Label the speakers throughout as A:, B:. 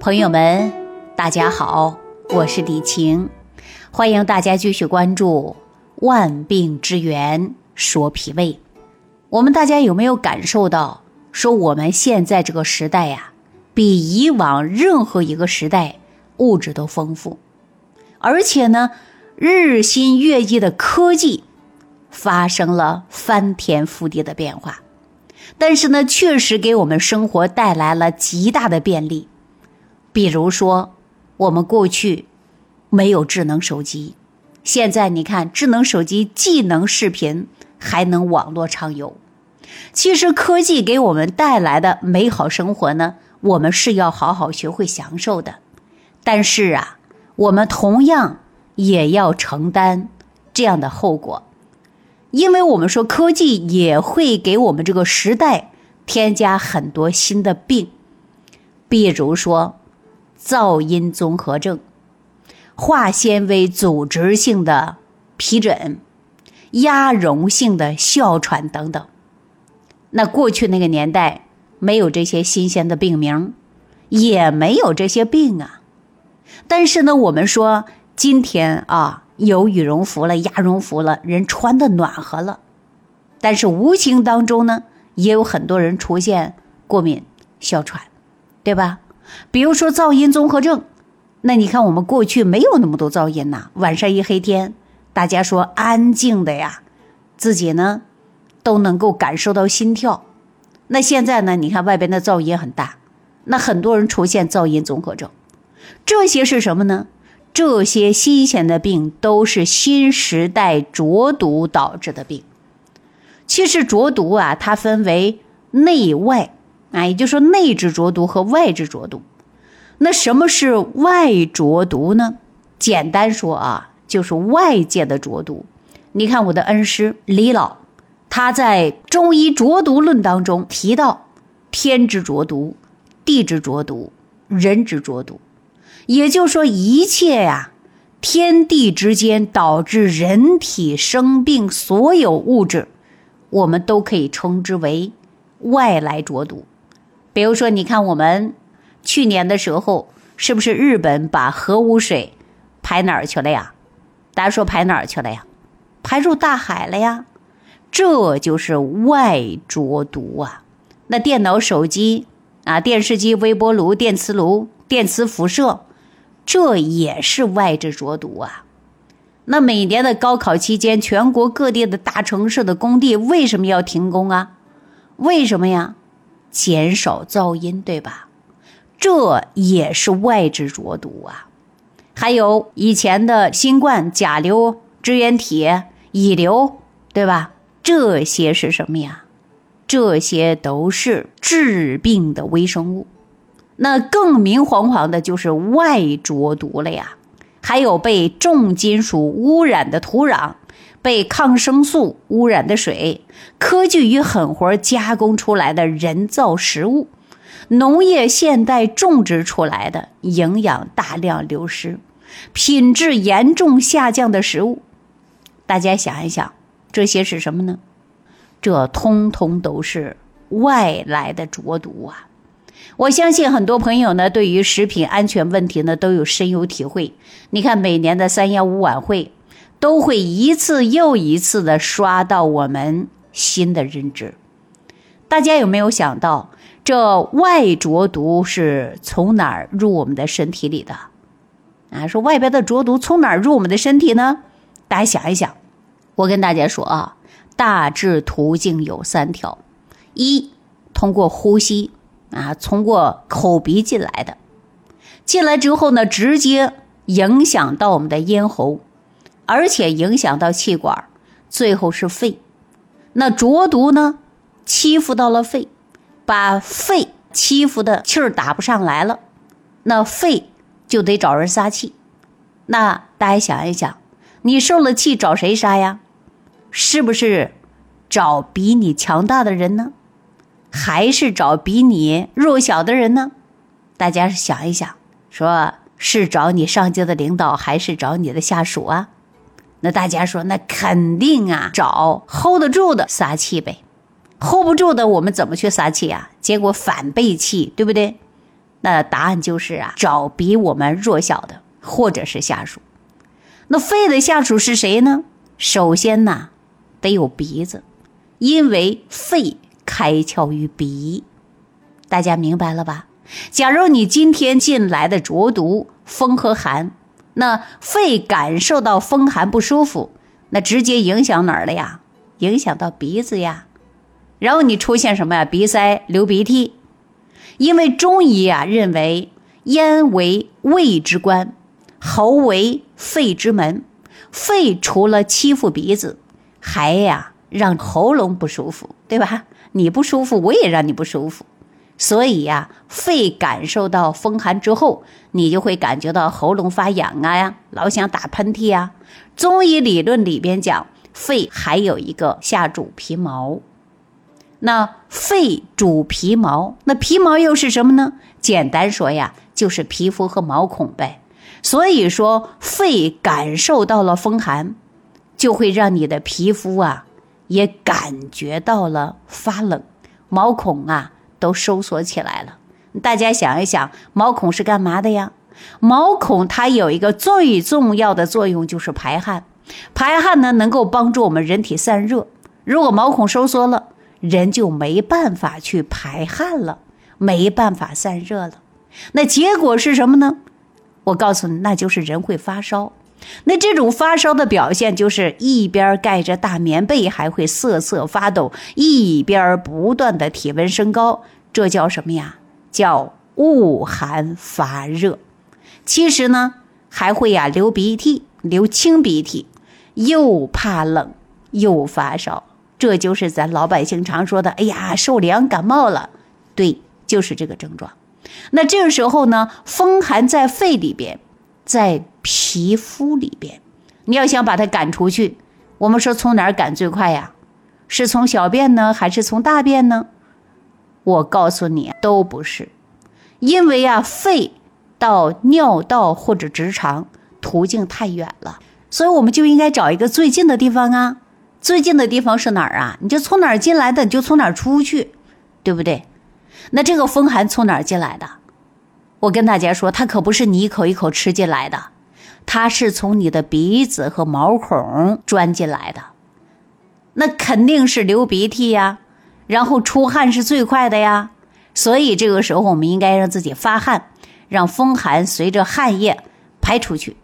A: 朋友们，大家好，我是李晴，欢迎大家继续关注《万病之源说脾胃》。我们大家有没有感受到，说我们现在这个时代呀，比以往任何一个时代物质都丰富，而且呢，日新月异的科技发生了翻天覆地的变化，但是呢，确实给我们生活带来了极大的便利。比如说，我们过去没有智能手机，现在你看，智能手机既能视频，还能网络畅游。其实科技给我们带来的美好生活呢，我们是要好好学会享受的。但是啊，我们同样也要承担这样的后果，因为我们说科技也会给我们这个时代添加很多新的病，比如说。噪音综合症、化纤维组织性的皮疹、压绒性的哮喘等等。那过去那个年代没有这些新鲜的病名，也没有这些病啊。但是呢，我们说今天啊，有羽绒服了、鸭绒服了，人穿的暖和了。但是无形当中呢，也有很多人出现过敏、哮喘，对吧？比如说噪音综合症，那你看我们过去没有那么多噪音呐。晚上一黑天，大家说安静的呀，自己呢都能够感受到心跳。那现在呢，你看外边的噪音很大，那很多人出现噪音综合症。这些是什么呢？这些新鲜的病都是新时代浊毒导致的病。其实浊毒啊，它分为内外。啊，也就是说，内治浊毒和外治浊毒。那什么是外浊毒呢？简单说啊，就是外界的浊毒。你看我的恩师李老，他在《中医浊毒论》当中提到，天之浊毒、地之浊毒、人之浊毒。也就是说，一切呀，天地之间导致人体生病所有物质，我们都可以称之为外来浊毒。比如说，你看我们去年的时候，是不是日本把核污水排哪儿去了呀？大家说排哪儿去了呀？排入大海了呀？这就是外浊毒啊！那电脑、手机啊、电视机、微波炉、电磁炉、电磁辐射，这也是外之浊毒啊！那每年的高考期间，全国各地的大城市的工地为什么要停工啊？为什么呀？减少噪音，对吧？这也是外之浊毒啊。还有以前的新冠、甲流、支原体、乙流，对吧？这些是什么呀？这些都是致病的微生物。那更明晃晃的就是外浊毒了呀。还有被重金属污染的土壤。被抗生素污染的水，科技与狠活加工出来的人造食物，农业现代种植出来的营养大量流失、品质严重下降的食物，大家想一想，这些是什么呢？这通通都是外来的浊毒啊！我相信很多朋友呢，对于食品安全问题呢，都有深有体会。你看每年的三幺五晚会。都会一次又一次的刷到我们新的认知。大家有没有想到，这外浊毒是从哪儿入我们的身体里的？啊，说外边的浊毒从哪儿入我们的身体呢？大家想一想，我跟大家说啊，大致途径有三条：一，通过呼吸啊，通过口鼻进来的，进来之后呢，直接影响到我们的咽喉。而且影响到气管，最后是肺。那浊毒呢，欺负到了肺，把肺欺负的气儿打不上来了，那肺就得找人撒气。那大家想一想，你受了气找谁撒呀？是不是找比你强大的人呢？还是找比你弱小的人呢？大家想一想，说是找你上级的领导，还是找你的下属啊？那大家说，那肯定啊，找 hold 得住的撒气呗，hold 不住的，我们怎么去撒气啊？结果反被气，对不对？那答案就是啊，找比我们弱小的或者是下属。那肺的下属是谁呢？首先呢，得有鼻子，因为肺开窍于鼻。大家明白了吧？假如你今天进来的浊毒风和寒，那肺感受到风寒不舒服，那直接影响哪儿了呀？影响到鼻子呀。然后你出现什么呀？鼻塞、流鼻涕。因为中医啊认为，咽为胃之官，喉为肺之门。肺除了欺负鼻子，还呀让喉咙不舒服，对吧？你不舒服，我也让你不舒服。所以呀，肺感受到风寒之后，你就会感觉到喉咙发痒啊呀，老想打喷嚏呀。中医理论里边讲，肺还有一个下主皮毛。那肺主皮毛，那皮毛又是什么呢？简单说呀，就是皮肤和毛孔呗。所以说，肺感受到了风寒，就会让你的皮肤啊也感觉到了发冷，毛孔啊都收缩起来了。大家想一想，毛孔是干嘛的呀？毛孔它有一个最重要的作用，就是排汗。排汗呢，能够帮助我们人体散热。如果毛孔收缩了，人就没办法去排汗了，没办法散热了，那结果是什么呢？我告诉你，那就是人会发烧。那这种发烧的表现就是一边盖着大棉被，还会瑟瑟发抖，一边不断的体温升高，这叫什么呀？叫恶寒发热。其实呢，还会呀流鼻涕，流清鼻涕，又怕冷又发烧。这就是咱老百姓常说的，哎呀，受凉感冒了，对，就是这个症状。那这个时候呢，风寒在肺里边，在皮肤里边，你要想把它赶出去，我们说从哪儿赶最快呀？是从小便呢，还是从大便呢？我告诉你，都不是，因为啊，肺到尿道或者直肠途径太远了，所以我们就应该找一个最近的地方啊。最近的地方是哪儿啊？你就从哪儿进来的，你就从哪儿出去，对不对？那这个风寒从哪儿进来的？我跟大家说，它可不是你一口一口吃进来的，它是从你的鼻子和毛孔钻进来的。那肯定是流鼻涕呀，然后出汗是最快的呀。所以这个时候，我们应该让自己发汗，让风寒随着汗液排出去。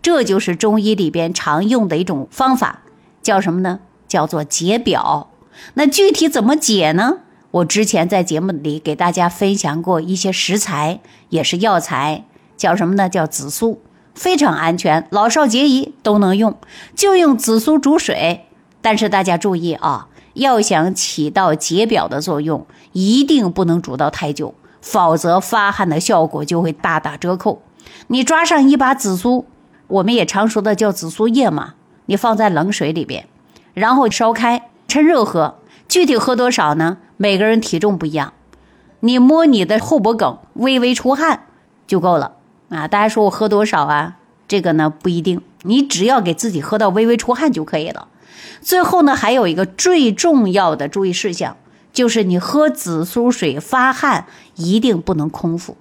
A: 这就是中医里边常用的一种方法。叫什么呢？叫做解表。那具体怎么解呢？我之前在节目里给大家分享过一些食材，也是药材，叫什么呢？叫紫苏，非常安全，老少皆宜都能用。就用紫苏煮水，但是大家注意啊，要想起到解表的作用，一定不能煮到太久，否则发汗的效果就会大打折扣。你抓上一把紫苏，我们也常说的叫紫苏叶嘛。你放在冷水里边，然后烧开，趁热喝。具体喝多少呢？每个人体重不一样。你摸你的后脖梗，微微出汗就够了啊！大家说我喝多少啊？这个呢不一定，你只要给自己喝到微微出汗就可以了。最后呢，还有一个最重要的注意事项，就是你喝紫苏水发汗一定不能空腹，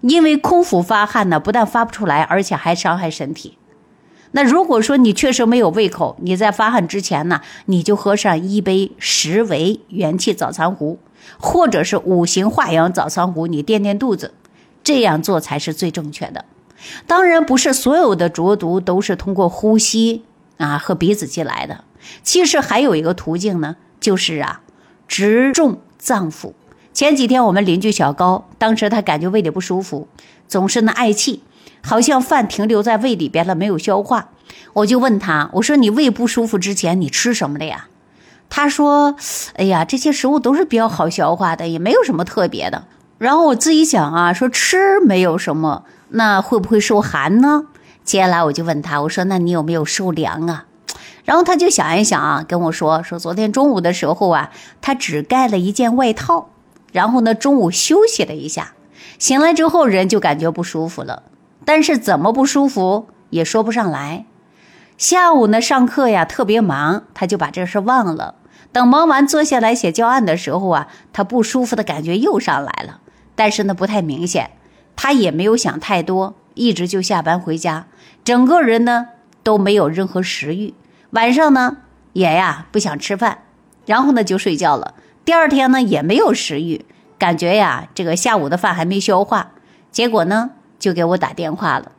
A: 因为空腹发汗呢，不但发不出来，而且还伤害身体。那如果说你确实没有胃口，你在发汗之前呢，你就喝上一杯十维元气早餐壶，或者是五行化阳早餐壶，你垫垫肚子，这样做才是最正确的。当然，不是所有的浊毒都是通过呼吸啊和鼻子进来的，其实还有一个途径呢，就是啊，直中脏腑。前几天我们邻居小高，当时他感觉胃里不舒服，总是呢嗳气。好像饭停留在胃里边了，没有消化。我就问他，我说你胃不舒服之前你吃什么了呀？他说，哎呀，这些食物都是比较好消化的，也没有什么特别的。然后我自己想啊，说吃没有什么，那会不会受寒呢？接下来我就问他，我说那你有没有受凉啊？然后他就想一想啊，跟我说说昨天中午的时候啊，他只盖了一件外套，然后呢中午休息了一下，醒来之后人就感觉不舒服了。但是怎么不舒服也说不上来。下午呢上课呀特别忙，他就把这事忘了。等忙完坐下来写教案的时候啊，他不舒服的感觉又上来了，但是呢不太明显。他也没有想太多，一直就下班回家，整个人呢都没有任何食欲，晚上呢也呀不想吃饭，然后呢就睡觉了。第二天呢也没有食欲，感觉呀这个下午的饭还没消化，结果呢就给我打电话了。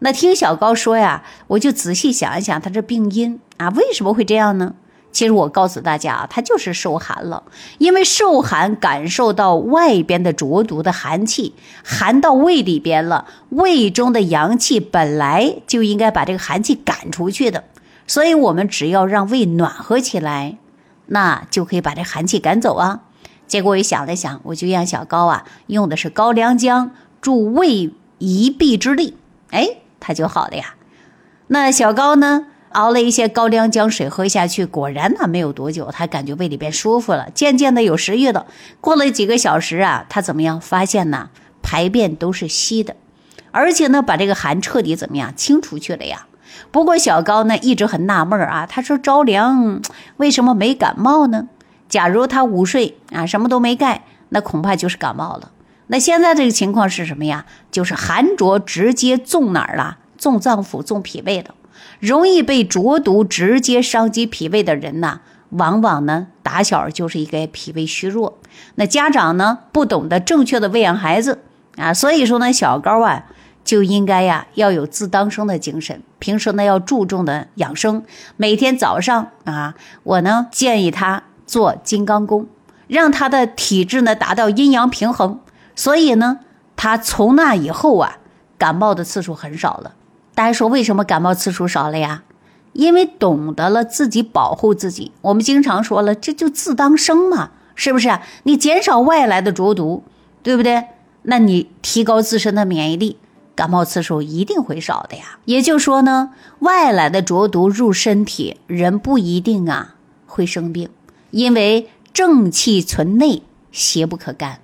A: 那听小高说呀，我就仔细想一想他这病因啊，为什么会这样呢？其实我告诉大家啊，他就是受寒了，因为受寒感受到外边的浊毒的寒气，寒到胃里边了，胃中的阳气本来就应该把这个寒气赶出去的，所以我们只要让胃暖和起来，那就可以把这寒气赶走啊。结果我想了想，我就让小高啊用的是高良姜助胃一臂之力，哎。他就好了呀，那小高呢？熬了一些高粱姜水喝下去，果然呢，没有多久，他感觉胃里边舒服了，渐渐的有食欲了。过了几个小时啊，他怎么样？发现呢，排便都是稀的，而且呢，把这个寒彻底怎么样清出去了呀？不过小高呢，一直很纳闷啊，他说着凉为什么没感冒呢？假如他午睡啊，什么都没盖，那恐怕就是感冒了。那现在这个情况是什么呀？就是寒浊直接中哪儿了？中脏腑、中脾胃了。容易被浊毒直接伤及脾胃的人呐，往往呢打小就是一个脾胃虚弱。那家长呢不懂得正确的喂养孩子啊，所以说呢小高啊就应该呀要有自当生的精神，平时呢要注重的养生。每天早上啊，我呢建议他做金刚功，让他的体质呢达到阴阳平衡。所以呢，他从那以后啊，感冒的次数很少了。大家说为什么感冒次数少了呀？因为懂得了自己保护自己。我们经常说了，这就自当生嘛，是不是啊？你减少外来的浊毒，对不对？那你提高自身的免疫力，感冒次数一定会少的呀。也就是说呢，外来的浊毒入身体，人不一定啊会生病，因为正气存内，邪不可干。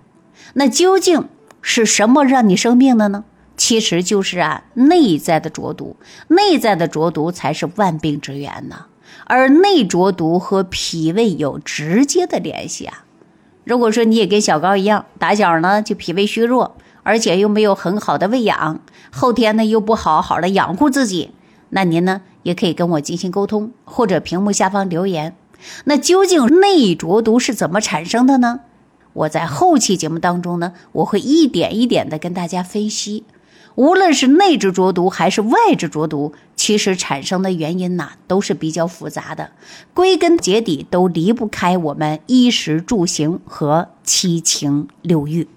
A: 那究竟是什么让你生病的呢？其实就是啊，内在的浊毒，内在的浊毒才是万病之源呢。而内浊毒和脾胃有直接的联系啊。如果说你也跟小高一样，打小呢就脾胃虚弱，而且又没有很好的喂养，后天呢又不好好的养护自己，那您呢也可以跟我进行沟通，或者屏幕下方留言。那究竟内浊毒是怎么产生的呢？我在后期节目当中呢，我会一点一点的跟大家分析，无论是内之浊毒还是外之浊毒，其实产生的原因呢都是比较复杂的，归根结底都离不开我们衣食住行和七情六欲。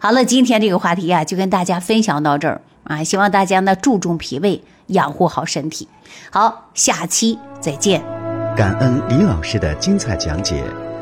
A: 好了，今天这个话题啊，就跟大家分享到这儿啊，希望大家呢注重脾胃，养护好身体。好，下期再见。
B: 感恩李老师的精彩讲解。